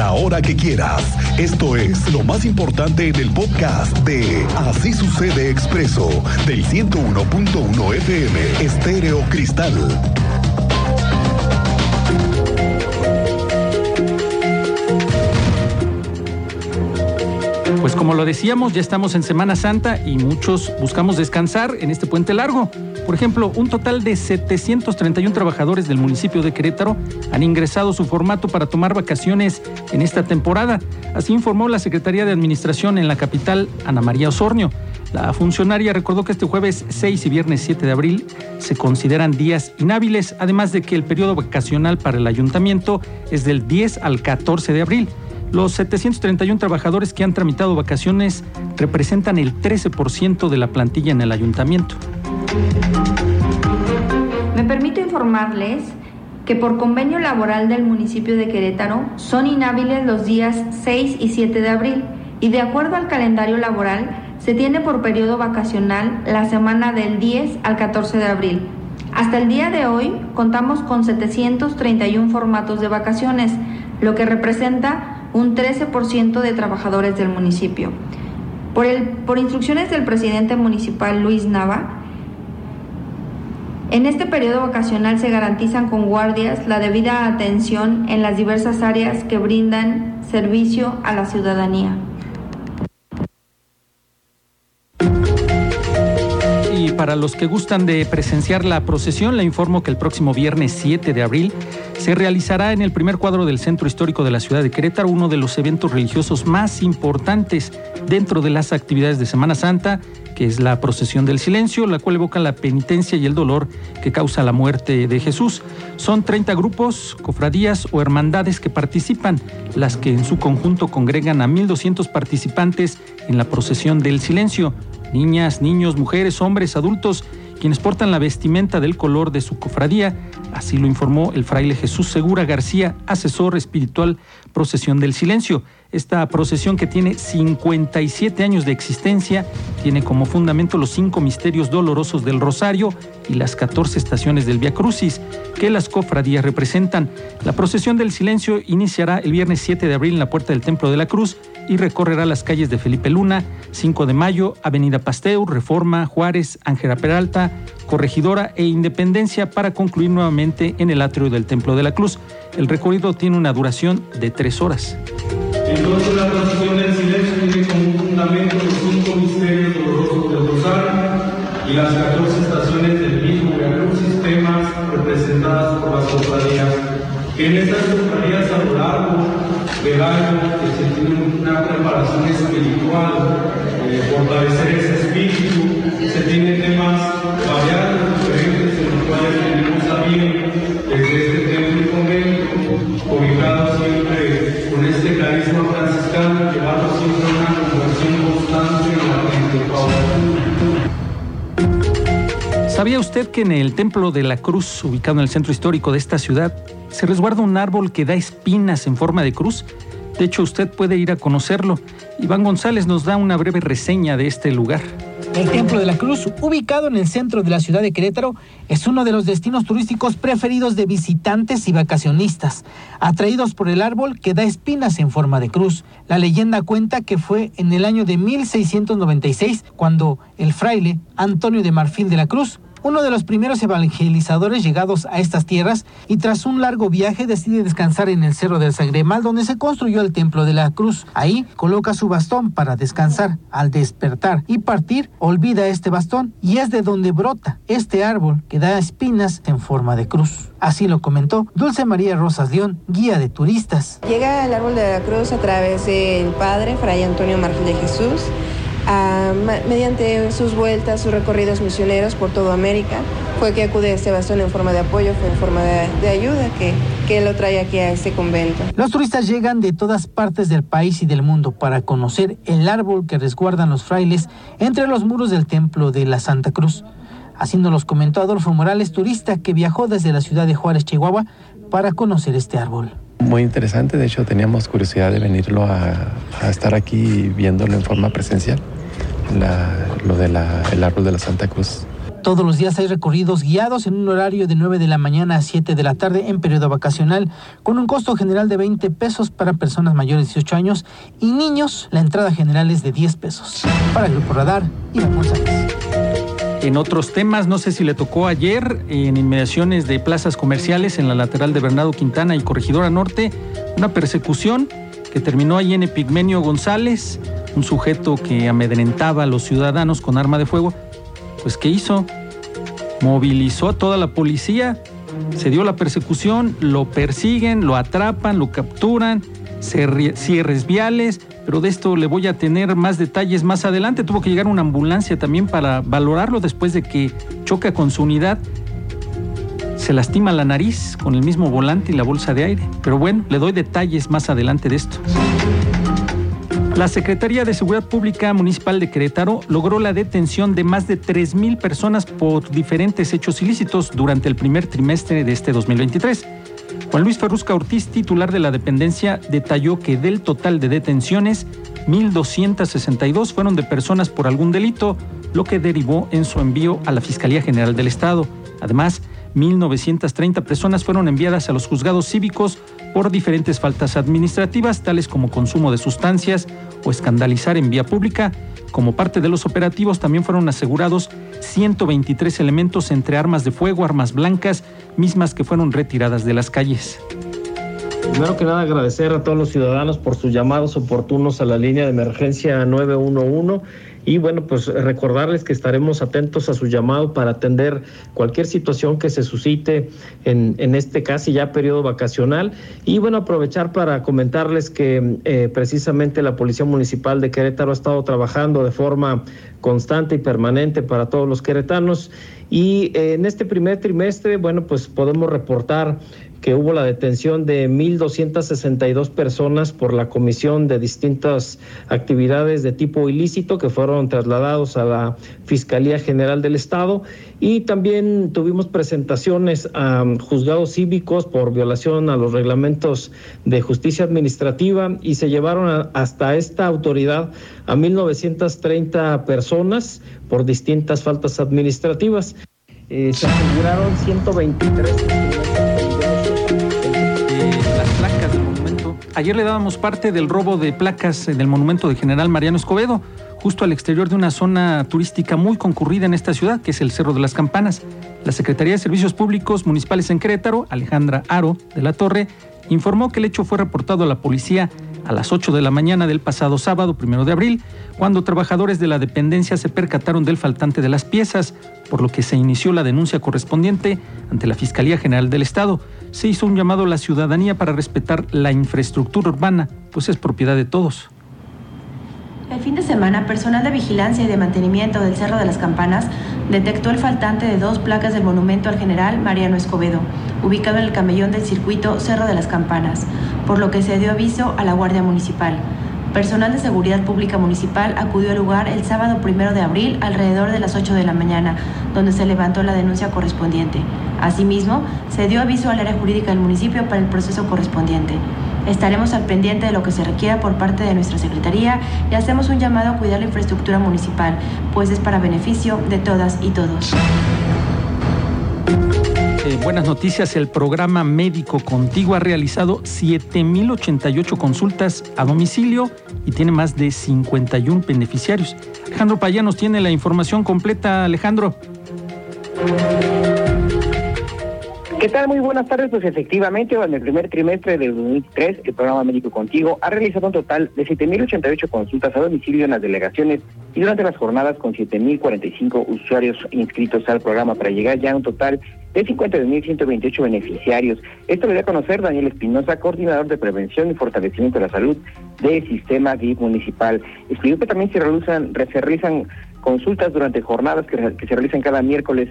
la hora que quieras. Esto es lo más importante en el podcast de Así sucede expreso del 101.1 FM Estéreo Cristal. Pues como lo decíamos, ya estamos en Semana Santa y muchos buscamos descansar en este puente largo. Por ejemplo, un total de 731 trabajadores del municipio de Querétaro han ingresado su formato para tomar vacaciones en esta temporada. Así informó la Secretaría de Administración en la capital, Ana María Osornio. La funcionaria recordó que este jueves 6 y viernes 7 de abril se consideran días inhábiles, además de que el periodo vacacional para el ayuntamiento es del 10 al 14 de abril. Los 731 trabajadores que han tramitado vacaciones representan el 13% de la plantilla en el ayuntamiento. Me permito informarles que por convenio laboral del municipio de Querétaro son inhábiles los días 6 y 7 de abril y de acuerdo al calendario laboral se tiene por periodo vacacional la semana del 10 al 14 de abril. Hasta el día de hoy contamos con 731 formatos de vacaciones, lo que representa un 13% de trabajadores del municipio. Por, el, por instrucciones del presidente municipal Luis Nava, en este periodo vacacional se garantizan con guardias la debida atención en las diversas áreas que brindan servicio a la ciudadanía. Para los que gustan de presenciar la procesión, le informo que el próximo viernes 7 de abril se realizará en el primer cuadro del Centro Histórico de la ciudad de Querétaro uno de los eventos religiosos más importantes dentro de las actividades de Semana Santa, que es la procesión del silencio, la cual evoca la penitencia y el dolor que causa la muerte de Jesús. Son 30 grupos, cofradías o hermandades que participan, las que en su conjunto congregan a 1.200 participantes en la procesión del silencio. Niñas, niños, mujeres, hombres, adultos, quienes portan la vestimenta del color de su cofradía, así lo informó el fraile Jesús Segura García, asesor espiritual Procesión del Silencio. Esta procesión que tiene 57 años de existencia tiene como fundamento los cinco misterios dolorosos del Rosario y las 14 estaciones del Via Crucis que las cofradías representan. La procesión del silencio iniciará el viernes 7 de abril en la puerta del Templo de la Cruz y recorrerá las calles de Felipe Luna, 5 de Mayo, Avenida Pasteur, Reforma, Juárez, Ángela Peralta, Corregidora e Independencia para concluir nuevamente en el atrio del Templo de la Cruz. El recorrido tiene una duración de tres horas. Entonces la procesión del silencio tiene como fundamento los cinco misterios dolorosos del Rosario y las 14 estaciones del mismo Veracruz, sistemas representadas por las cofradías. Que en estas cofradías a lo largo del año usted que en el Templo de la Cruz, ubicado en el centro histórico de esta ciudad, se resguarda un árbol que da espinas en forma de cruz? De hecho, usted puede ir a conocerlo. Iván González nos da una breve reseña de este lugar. El Templo de la Cruz, ubicado en el centro de la ciudad de Querétaro, es uno de los destinos turísticos preferidos de visitantes y vacacionistas, atraídos por el árbol que da espinas en forma de cruz. La leyenda cuenta que fue en el año de 1696 cuando el fraile Antonio de Marfil de la Cruz uno de los primeros evangelizadores llegados a estas tierras y tras un largo viaje decide descansar en el Cerro del Sagremal donde se construyó el Templo de la Cruz. Ahí coloca su bastón para descansar. Al despertar y partir, olvida este bastón y es de donde brota este árbol que da espinas en forma de cruz. Así lo comentó Dulce María Rosas León, guía de turistas. Llega al árbol de la cruz a través del padre Fray Antonio Marfil de Jesús mediante sus vueltas, sus recorridos misioneros por toda América, fue que acude a este bastón en forma de apoyo, fue en forma de, ayuda que, que lo trae aquí a este convento. Los turistas llegan de todas partes del país y del mundo para conocer el árbol que resguardan los frailes entre los muros del templo de la Santa Cruz. Así nos comentó Adolfo Morales, turista que viajó desde la ciudad de Juárez, Chihuahua, para conocer este árbol. Muy interesante, de hecho teníamos curiosidad de venirlo a, estar aquí viéndolo en forma presencial, la, lo del árbol de la Santa Cruz. Todos los días hay recorridos guiados en un horario de 9 de la mañana a 7 de la tarde en periodo vacacional, con un costo general de 20 pesos para personas mayores de 18 años y niños, la entrada general es de 10 pesos. Para el Grupo Radar, Iván González. En otros temas, no sé si le tocó ayer, en inmediaciones de plazas comerciales en la lateral de Bernardo Quintana y Corregidora Norte, una persecución que terminó ahí en Epigmenio González, un sujeto que amedrentaba a los ciudadanos con arma de fuego. Pues, ¿qué hizo? Movilizó a toda la policía, se dio la persecución, lo persiguen, lo atrapan, lo capturan, cierres viales, pero de esto le voy a tener más detalles más adelante. Tuvo que llegar una ambulancia también para valorarlo después de que choca con su unidad. Se lastima la nariz con el mismo volante y la bolsa de aire. Pero bueno, le doy detalles más adelante de esto. La Secretaría de Seguridad Pública Municipal de Querétaro logró la detención de más de 3.000 personas por diferentes hechos ilícitos durante el primer trimestre de este 2023. Juan Luis Ferrusca Ortiz, titular de la dependencia, detalló que del total de detenciones, 1.262 fueron de personas por algún delito, lo que derivó en su envío a la Fiscalía General del Estado. Además, 1.930 personas fueron enviadas a los juzgados cívicos por diferentes faltas administrativas, tales como consumo de sustancias o escandalizar en vía pública. Como parte de los operativos también fueron asegurados 123 elementos entre armas de fuego, armas blancas, mismas que fueron retiradas de las calles. Primero que nada agradecer a todos los ciudadanos por sus llamados oportunos a la línea de emergencia 911 y bueno, pues recordarles que estaremos atentos a su llamado para atender cualquier situación que se suscite en, en este casi ya periodo vacacional. Y bueno, aprovechar para comentarles que eh, precisamente la Policía Municipal de Querétaro ha estado trabajando de forma constante y permanente para todos los queretanos. Y eh, en este primer trimestre, bueno, pues podemos reportar que hubo la detención de 1.262 personas por la comisión de distintas actividades de tipo ilícito que fueron trasladados a la Fiscalía General del Estado y también tuvimos presentaciones a juzgados cívicos por violación a los reglamentos de justicia administrativa y se llevaron hasta esta autoridad a 1.930 personas por distintas faltas administrativas. Eh, se aseguraron 123 Ayer le dábamos parte del robo de placas en el monumento de General Mariano Escobedo, justo al exterior de una zona turística muy concurrida en esta ciudad, que es el Cerro de las Campanas. La Secretaría de Servicios Públicos Municipales en Querétaro, Alejandra Aro de la Torre, informó que el hecho fue reportado a la policía a las 8 de la mañana del pasado sábado, primero de abril, cuando trabajadores de la dependencia se percataron del faltante de las piezas, por lo que se inició la denuncia correspondiente ante la Fiscalía General del Estado se hizo un llamado a la ciudadanía para respetar la infraestructura urbana, pues es propiedad de todos. El fin de semana, personal de vigilancia y de mantenimiento del Cerro de las Campanas detectó el faltante de dos placas del monumento al general Mariano Escobedo, ubicado en el camellón del circuito Cerro de las Campanas, por lo que se dio aviso a la Guardia Municipal. Personal de Seguridad Pública Municipal acudió al lugar el sábado primero de abril alrededor de las 8 de la mañana, donde se levantó la denuncia correspondiente. Asimismo, se dio aviso al área jurídica del municipio para el proceso correspondiente. Estaremos al pendiente de lo que se requiera por parte de nuestra Secretaría y hacemos un llamado a cuidar la infraestructura municipal, pues es para beneficio de todas y todos. Eh, buenas noticias, el programa Médico Contigo ha realizado 7.088 consultas a domicilio y tiene más de 51 beneficiarios. Alejandro Payá nos tiene la información completa. Alejandro. ¿Qué tal? Muy buenas tardes. Pues efectivamente, en el primer trimestre del 2003, el programa Médico Contigo ha realizado un total de 7.088 consultas a domicilio en las delegaciones y durante las jornadas con 7.045 usuarios inscritos al programa para llegar ya a un total de 52.128 beneficiarios. Esto lo dio a conocer Daniel Espinosa, coordinador de prevención y fortalecimiento de la salud del sistema DIF municipal. Explicó que también se realizan, se realizan consultas durante jornadas que, que se realizan cada miércoles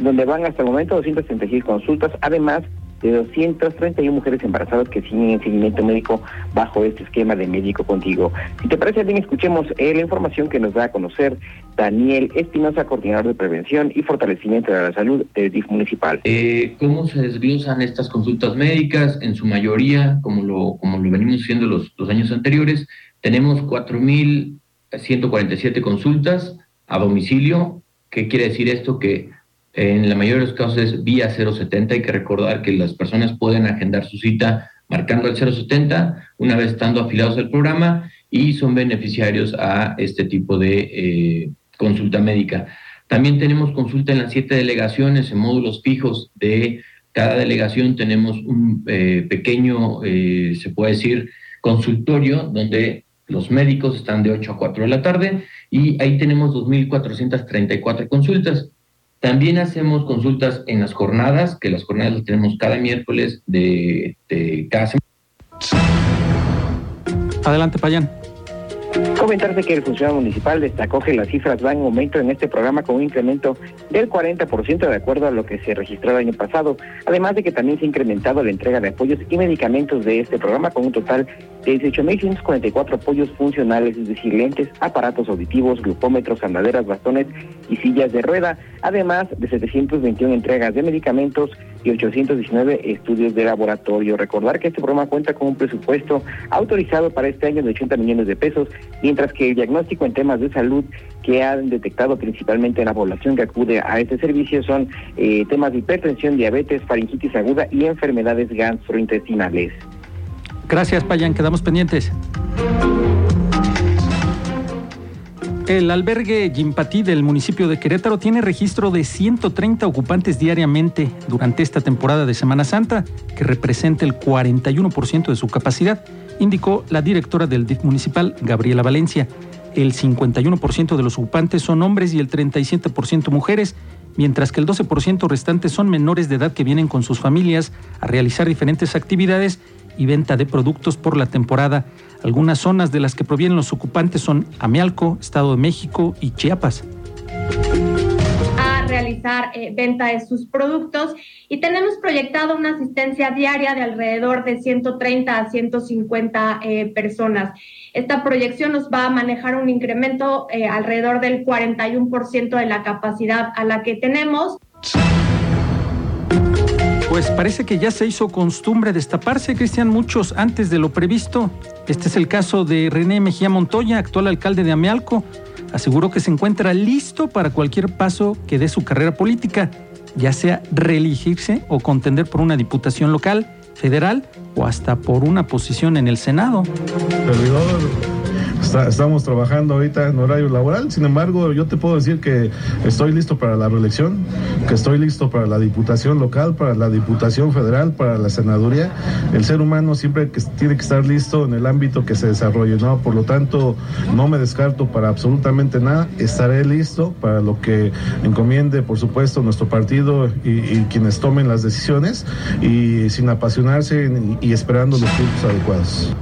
donde van hasta el momento 236 consultas, además de 231 mujeres embarazadas que siguen en seguimiento médico bajo este esquema de médico contigo. Si te parece bien, escuchemos eh, la información que nos da a conocer Daniel Espinosa, coordinador de prevención y fortalecimiento de la salud del DIF municipal. Eh, ¿Cómo se desglosan estas consultas médicas? En su mayoría, como lo, como lo venimos haciendo los, los años anteriores, tenemos 4.147 consultas a domicilio. ¿Qué quiere decir esto? Que En la mayoría de los casos es vía 070. Hay que recordar que las personas pueden agendar su cita marcando el 070 una vez estando afiliados al programa y son beneficiarios a este tipo de eh, consulta médica. También tenemos consulta en las siete delegaciones, en módulos fijos de cada delegación tenemos un eh, pequeño, eh, se puede decir, consultorio donde los médicos están de 8 a 4 de la tarde y ahí tenemos 2.434 consultas. También hacemos consultas en las jornadas, que las jornadas las tenemos cada miércoles de, de cada semana. Adelante, Payán. Comentarse que el funcionario municipal destacó que las cifras van en aumento en este programa con un incremento del 40% de acuerdo a lo que se registró el año pasado, además de que también se ha incrementado la entrega de apoyos y medicamentos de este programa con un total de 18.144 apoyos funcionales, es decir, lentes, aparatos auditivos, glucómetros, andaderas, bastones y sillas de rueda, además de 721 entregas de medicamentos y 819 estudios de laboratorio. Recordar que este programa cuenta con un presupuesto autorizado para este año de 80 millones de pesos, mientras que el diagnóstico en temas de salud que han detectado principalmente en la población que acude a este servicio son eh, temas de hipertensión, diabetes, faringitis aguda y enfermedades gastrointestinales. Gracias, Payan. Quedamos pendientes. El albergue Jimpatí del municipio de Querétaro tiene registro de 130 ocupantes diariamente durante esta temporada de Semana Santa, que representa el 41% de su capacidad, indicó la directora del DIF municipal, Gabriela Valencia. El 51% de los ocupantes son hombres y el 37% mujeres, mientras que el 12% restante son menores de edad que vienen con sus familias a realizar diferentes actividades y venta de productos por la temporada. Algunas zonas de las que provienen los ocupantes son Amealco, Estado de México y Chiapas realizar eh, venta de sus productos y tenemos proyectado una asistencia diaria de alrededor de 130 a 150 eh, personas. Esta proyección nos va a manejar un incremento eh, alrededor del 41% de la capacidad a la que tenemos. Pues parece que ya se hizo costumbre destaparse, Cristian, muchos antes de lo previsto. Este es el caso de René Mejía Montoya, actual alcalde de Amealco. Aseguró que se encuentra listo para cualquier paso que dé su carrera política, ya sea reelegirse o contender por una diputación local, federal o hasta por una posición en el Senado estamos trabajando ahorita en horario laboral, sin embargo yo te puedo decir que estoy listo para la reelección, que estoy listo para la diputación local, para la diputación federal, para la senaduría. El ser humano siempre tiene que estar listo en el ámbito que se desarrolle, ¿no? Por lo tanto, no me descarto para absolutamente nada, estaré listo para lo que encomiende, por supuesto, nuestro partido y, quienes tomen las decisiones y sin apasionarse y esperando los tiempos adecuados.